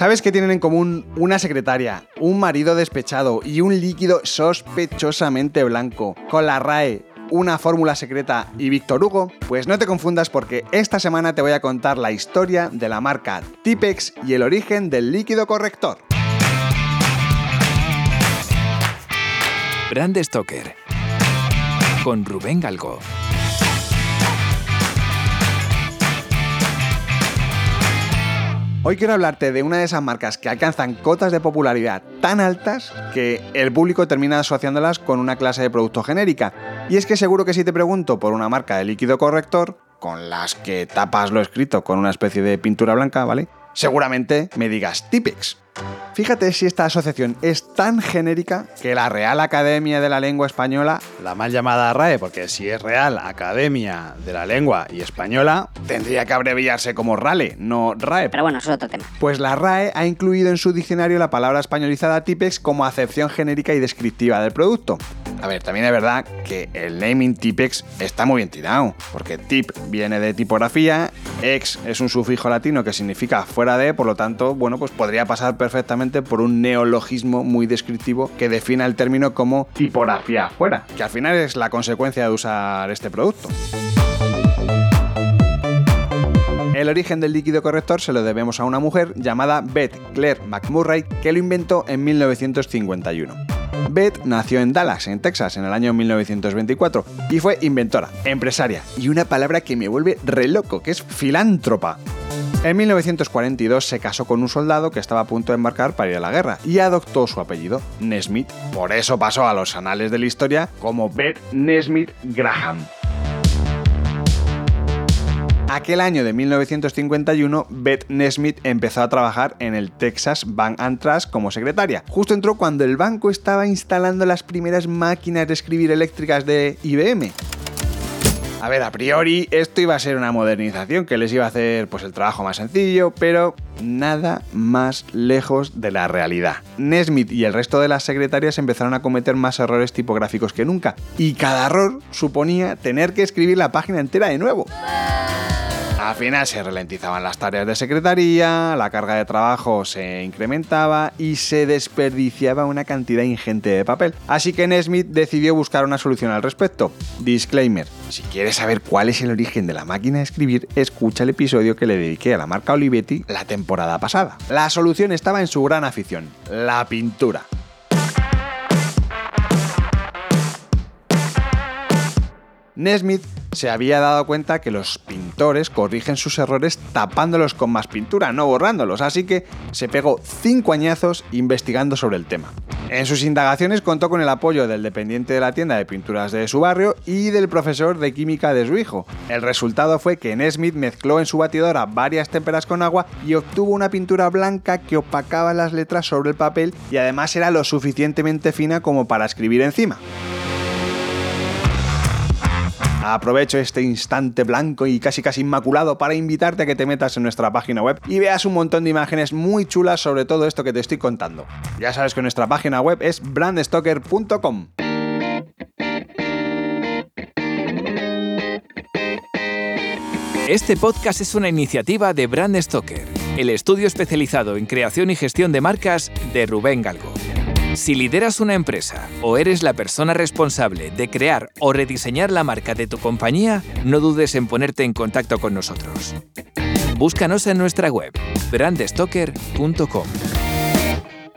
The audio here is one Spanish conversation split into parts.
¿Sabes qué tienen en común una secretaria, un marido despechado y un líquido sospechosamente blanco? Con la RAE, una fórmula secreta y Víctor Hugo? Pues no te confundas porque esta semana te voy a contar la historia de la marca Tipex y el origen del líquido corrector. Brand Stoker con Rubén Galgo. Hoy quiero hablarte de una de esas marcas que alcanzan cotas de popularidad tan altas que el público termina asociándolas con una clase de producto genérica. Y es que seguro que si te pregunto por una marca de líquido corrector, con las que tapas lo escrito con una especie de pintura blanca, ¿vale? Seguramente me digas Tipex. Fíjate si esta asociación es tan genérica que la Real Academia de la Lengua Española, la mal llamada RAE, porque si es Real Academia de la Lengua y Española, tendría que abreviarse como RALE, no RAE. Pero bueno, eso es otro tema. Pues la RAE ha incluido en su diccionario la palabra españolizada Tipex como acepción genérica y descriptiva del producto. A ver, también es verdad que el naming Tipex está muy bien tirado, porque tip viene de tipografía, ex es un sufijo latino que significa fuera de, por lo tanto, bueno, pues podría pasar perfectamente por un neologismo muy descriptivo que defina el término como tipografía fuera, que al final es la consecuencia de usar este producto. El origen del líquido corrector se lo debemos a una mujer llamada Beth Claire McMurray que lo inventó en 1951. Beth nació en Dallas, en Texas, en el año 1924 y fue inventora, empresaria y una palabra que me vuelve re loco, que es filántropa. En 1942 se casó con un soldado que estaba a punto de embarcar para ir a la guerra y adoptó su apellido, Nesmith. Por eso pasó a los anales de la historia como Beth Nesmith Graham. Aquel año de 1951, Beth Nesmith empezó a trabajar en el Texas Bank and Trust como secretaria. Justo entró cuando el banco estaba instalando las primeras máquinas de escribir eléctricas de IBM. A ver, a priori esto iba a ser una modernización que les iba a hacer pues el trabajo más sencillo, pero nada más lejos de la realidad. Nesmith y el resto de las secretarias empezaron a cometer más errores tipográficos que nunca, y cada error suponía tener que escribir la página entera de nuevo. Al final se ralentizaban las tareas de secretaría, la carga de trabajo se incrementaba y se desperdiciaba una cantidad ingente de papel. Así que Nesmith decidió buscar una solución al respecto. Disclaimer, si quieres saber cuál es el origen de la máquina de escribir, escucha el episodio que le dediqué a la marca Olivetti la temporada pasada. La solución estaba en su gran afición, la pintura. Nesmith se había dado cuenta que los pintores corrigen sus errores tapándolos con más pintura, no borrándolos, así que se pegó cinco añazos investigando sobre el tema. En sus indagaciones contó con el apoyo del dependiente de la tienda de pinturas de su barrio y del profesor de química de su hijo. El resultado fue que Nesmith mezcló en su batidora varias témperas con agua y obtuvo una pintura blanca que opacaba las letras sobre el papel y además era lo suficientemente fina como para escribir encima. Aprovecho este instante blanco y casi casi inmaculado para invitarte a que te metas en nuestra página web y veas un montón de imágenes muy chulas sobre todo esto que te estoy contando. Ya sabes que nuestra página web es brandstoker.com. Este podcast es una iniciativa de Brand Stoker, el estudio especializado en creación y gestión de marcas de Rubén Galgo. Si lideras una empresa o eres la persona responsable de crear o rediseñar la marca de tu compañía, no dudes en ponerte en contacto con nosotros. Búscanos en nuestra web, brandstoker.com.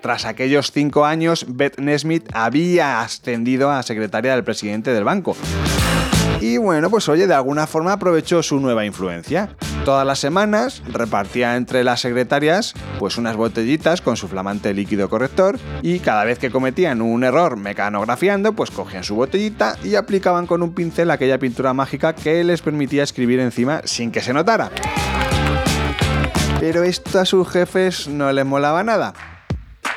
Tras aquellos cinco años, Beth Nesmith había ascendido a secretaria del presidente del banco. Y bueno, pues oye, de alguna forma aprovechó su nueva influencia. Todas las semanas repartía entre las secretarias pues unas botellitas con su flamante líquido corrector y cada vez que cometían un error mecanografiando, pues cogían su botellita y aplicaban con un pincel aquella pintura mágica que les permitía escribir encima sin que se notara. Pero esto a sus jefes no les molaba nada.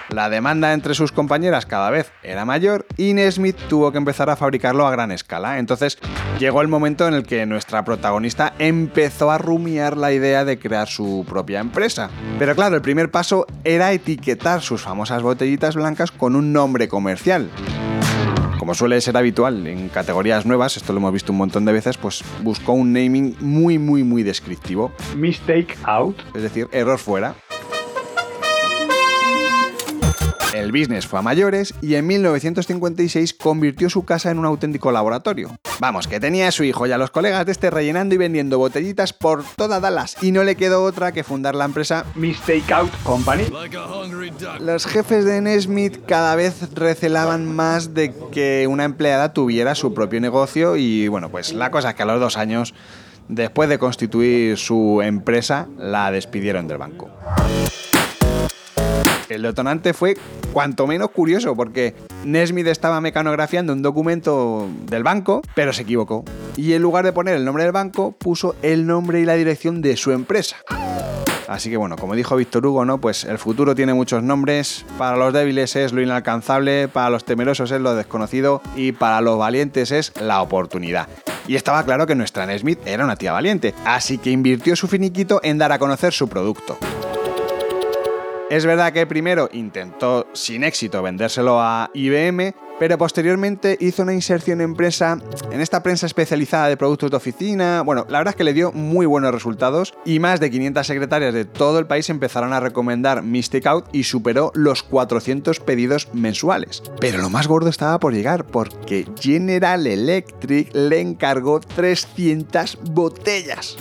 La demanda entre sus compañeras cada vez era mayor y Nesmith tuvo que empezar a fabricarlo a gran escala. Entonces llegó el momento en el que nuestra protagonista empezó a rumiar la idea de crear su propia empresa. Pero claro, el primer paso era etiquetar sus famosas botellitas blancas con un nombre comercial. Como suele ser habitual en categorías nuevas, esto lo hemos visto un montón de veces, pues buscó un naming muy muy muy descriptivo. Mistake out, es decir, error fuera. El business fue a mayores y en 1956 convirtió su casa en un auténtico laboratorio. Vamos, que tenía a su hijo y a los colegas de este rellenando y vendiendo botellitas por toda Dallas y no le quedó otra que fundar la empresa Mistake Out Company. Los jefes de Nesmith cada vez recelaban más de que una empleada tuviera su propio negocio y bueno, pues la cosa es que a los dos años, después de constituir su empresa, la despidieron del banco. El detonante fue cuanto menos curioso porque Nesmith estaba mecanografiando un documento del banco, pero se equivocó. Y en lugar de poner el nombre del banco, puso el nombre y la dirección de su empresa. Así que bueno, como dijo Víctor Hugo, ¿no? Pues el futuro tiene muchos nombres. Para los débiles es lo inalcanzable, para los temerosos es lo desconocido y para los valientes es la oportunidad. Y estaba claro que nuestra Nesmith era una tía valiente, así que invirtió su finiquito en dar a conocer su producto. Es verdad que primero intentó sin éxito vendérselo a IBM, pero posteriormente hizo una inserción en prensa, en esta prensa especializada de productos de oficina. Bueno, la verdad es que le dio muy buenos resultados y más de 500 secretarias de todo el país empezaron a recomendar Mystic Out y superó los 400 pedidos mensuales. Pero lo más gordo estaba por llegar porque General Electric le encargó 300 botellas.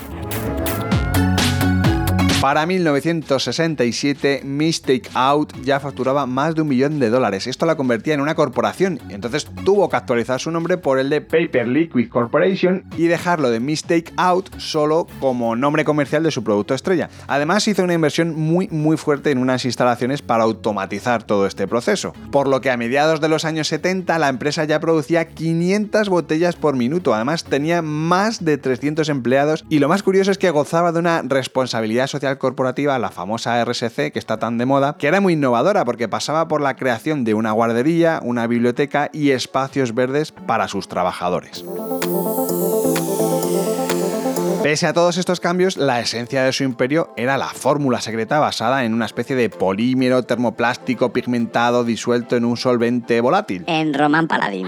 Para 1967, Mistake Out ya facturaba más de un millón de dólares. Esto la convertía en una corporación, entonces tuvo que actualizar su nombre por el de Paper Liquid Corporation y dejarlo de Mistake Out solo como nombre comercial de su producto estrella. Además, hizo una inversión muy muy fuerte en unas instalaciones para automatizar todo este proceso, por lo que a mediados de los años 70 la empresa ya producía 500 botellas por minuto. Además, tenía más de 300 empleados y lo más curioso es que gozaba de una responsabilidad social corporativa, la famosa RSC, que está tan de moda, que era muy innovadora porque pasaba por la creación de una guardería, una biblioteca y espacios verdes para sus trabajadores. Pese a todos estos cambios, la esencia de su imperio era la fórmula secreta basada en una especie de polímero termoplástico pigmentado disuelto en un solvente volátil. En Roman Paladín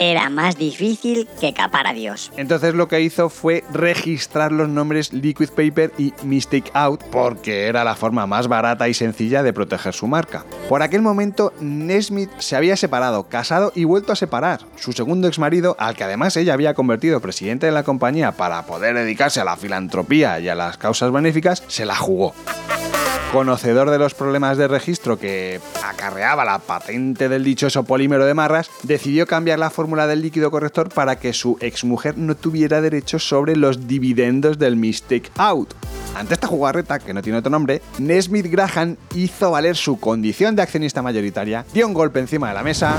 era más difícil que capar a Dios. Entonces lo que hizo fue registrar los nombres Liquid Paper y Mistake Out porque era la forma más barata y sencilla de proteger su marca. Por aquel momento, Nesmith se había separado, casado y vuelto a separar. Su segundo exmarido, al que además ella había convertido presidente de la compañía para poder dedicarse a la filantropía y a las causas benéficas, se la jugó conocedor de los problemas de registro que acarreaba la patente del dichoso polímero de marras, decidió cambiar la fórmula del líquido corrector para que su exmujer no tuviera derechos sobre los dividendos del Mistake Out. Ante esta jugarreta, que no tiene otro nombre, Nesmith Graham hizo valer su condición de accionista mayoritaria, dio un golpe encima de la mesa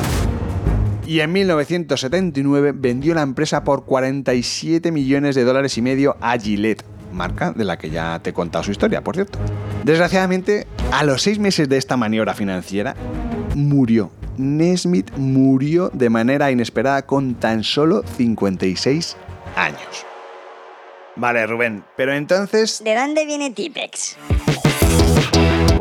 y en 1979 vendió la empresa por 47 millones de dólares y medio a Gillette, marca de la que ya te he contado su historia, por cierto. Desgraciadamente, a los seis meses de esta maniobra financiera, murió. Nesmith murió de manera inesperada con tan solo 56 años. Vale, Rubén, pero entonces... ¿De dónde viene Tipex?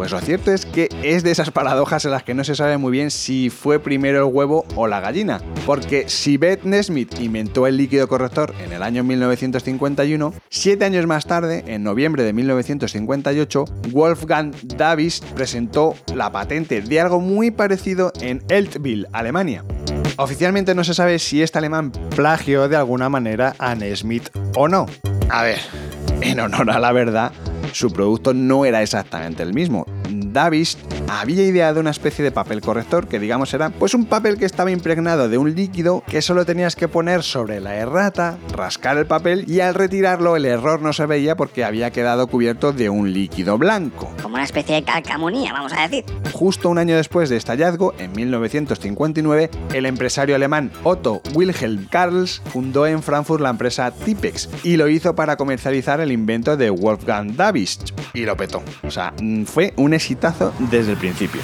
Pues lo cierto es que es de esas paradojas en las que no se sabe muy bien si fue primero el huevo o la gallina. Porque si Beth Nesmith inventó el líquido corrector en el año 1951, siete años más tarde, en noviembre de 1958, Wolfgang Davis presentó la patente de algo muy parecido en Eltville, Alemania. Oficialmente no se sabe si este alemán plagió de alguna manera a Nesmith o no. A ver, en honor a la verdad, su producto no era exactamente el mismo. Davis había ideado una especie de papel corrector que digamos era pues un papel que estaba impregnado de un líquido que solo tenías que poner sobre la errata, rascar el papel y al retirarlo el error no se veía porque había quedado cubierto de un líquido blanco. Como una especie de calcamonía, vamos a decir. Justo un año después de este hallazgo, en 1959, el empresario alemán Otto Wilhelm Karls fundó en Frankfurt la empresa Tipex y lo hizo para comercializar el invento de Wolfgang Davis y lo petó. O sea, mm, fue un exitazo desde el principio.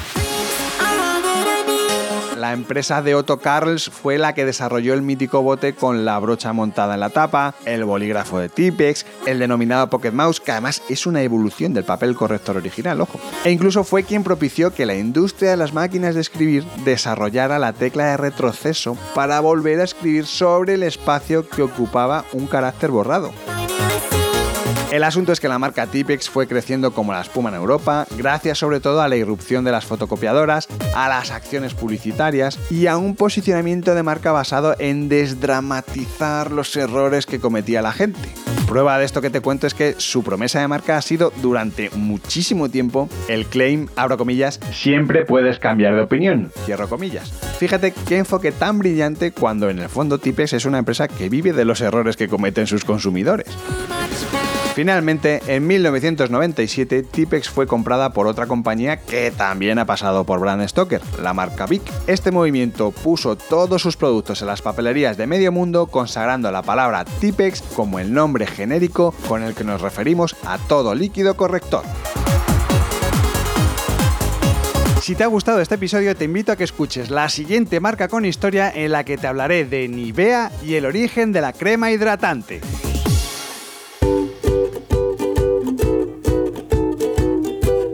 La empresa de Otto Carls fue la que desarrolló el mítico bote con la brocha montada en la tapa, el bolígrafo de Tipex, el denominado Pocket Mouse, que además es una evolución del papel corrector original, ojo. E incluso fue quien propició que la industria de las máquinas de escribir desarrollara la tecla de retroceso para volver a escribir sobre el espacio que ocupaba un carácter borrado. El asunto es que la marca Tipex fue creciendo como la espuma en Europa, gracias sobre todo a la irrupción de las fotocopiadoras, a las acciones publicitarias y a un posicionamiento de marca basado en desdramatizar los errores que cometía la gente. Prueba de esto que te cuento es que su promesa de marca ha sido durante muchísimo tiempo el claim, abro comillas, siempre puedes cambiar de opinión, cierro comillas. Fíjate qué enfoque tan brillante cuando en el fondo Tipex es una empresa que vive de los errores que cometen sus consumidores. Finalmente, en 1997, Tipex fue comprada por otra compañía que también ha pasado por Brand Stoker, la marca Vic. Este movimiento puso todos sus productos en las papelerías de medio mundo, consagrando la palabra Tipex como el nombre genérico con el que nos referimos a todo líquido corrector. Si te ha gustado este episodio, te invito a que escuches la siguiente marca con historia en la que te hablaré de Nivea y el origen de la crema hidratante.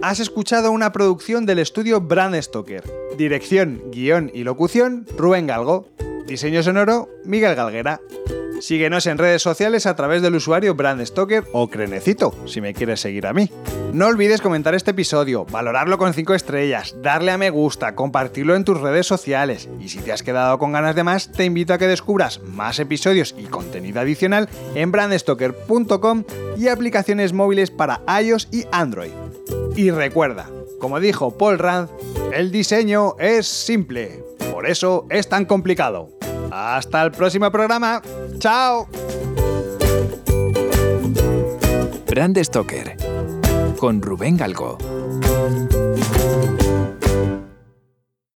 Has escuchado una producción del estudio Brand Stoker. Dirección, guion y locución, Rubén Galgo. Diseño sonoro, Miguel Galguera. Síguenos en redes sociales a través del usuario Brand Stoker o Crenecito, si me quieres seguir a mí. No olvides comentar este episodio, valorarlo con 5 estrellas, darle a me gusta, compartirlo en tus redes sociales. Y si te has quedado con ganas de más, te invito a que descubras más episodios y contenido adicional en brandstoker.com y aplicaciones móviles para iOS y Android. Y recuerda, como dijo Paul Rand, el diseño es simple, por eso es tan complicado. Hasta el próximo programa. ¡Chao! Con Rubén Galgo.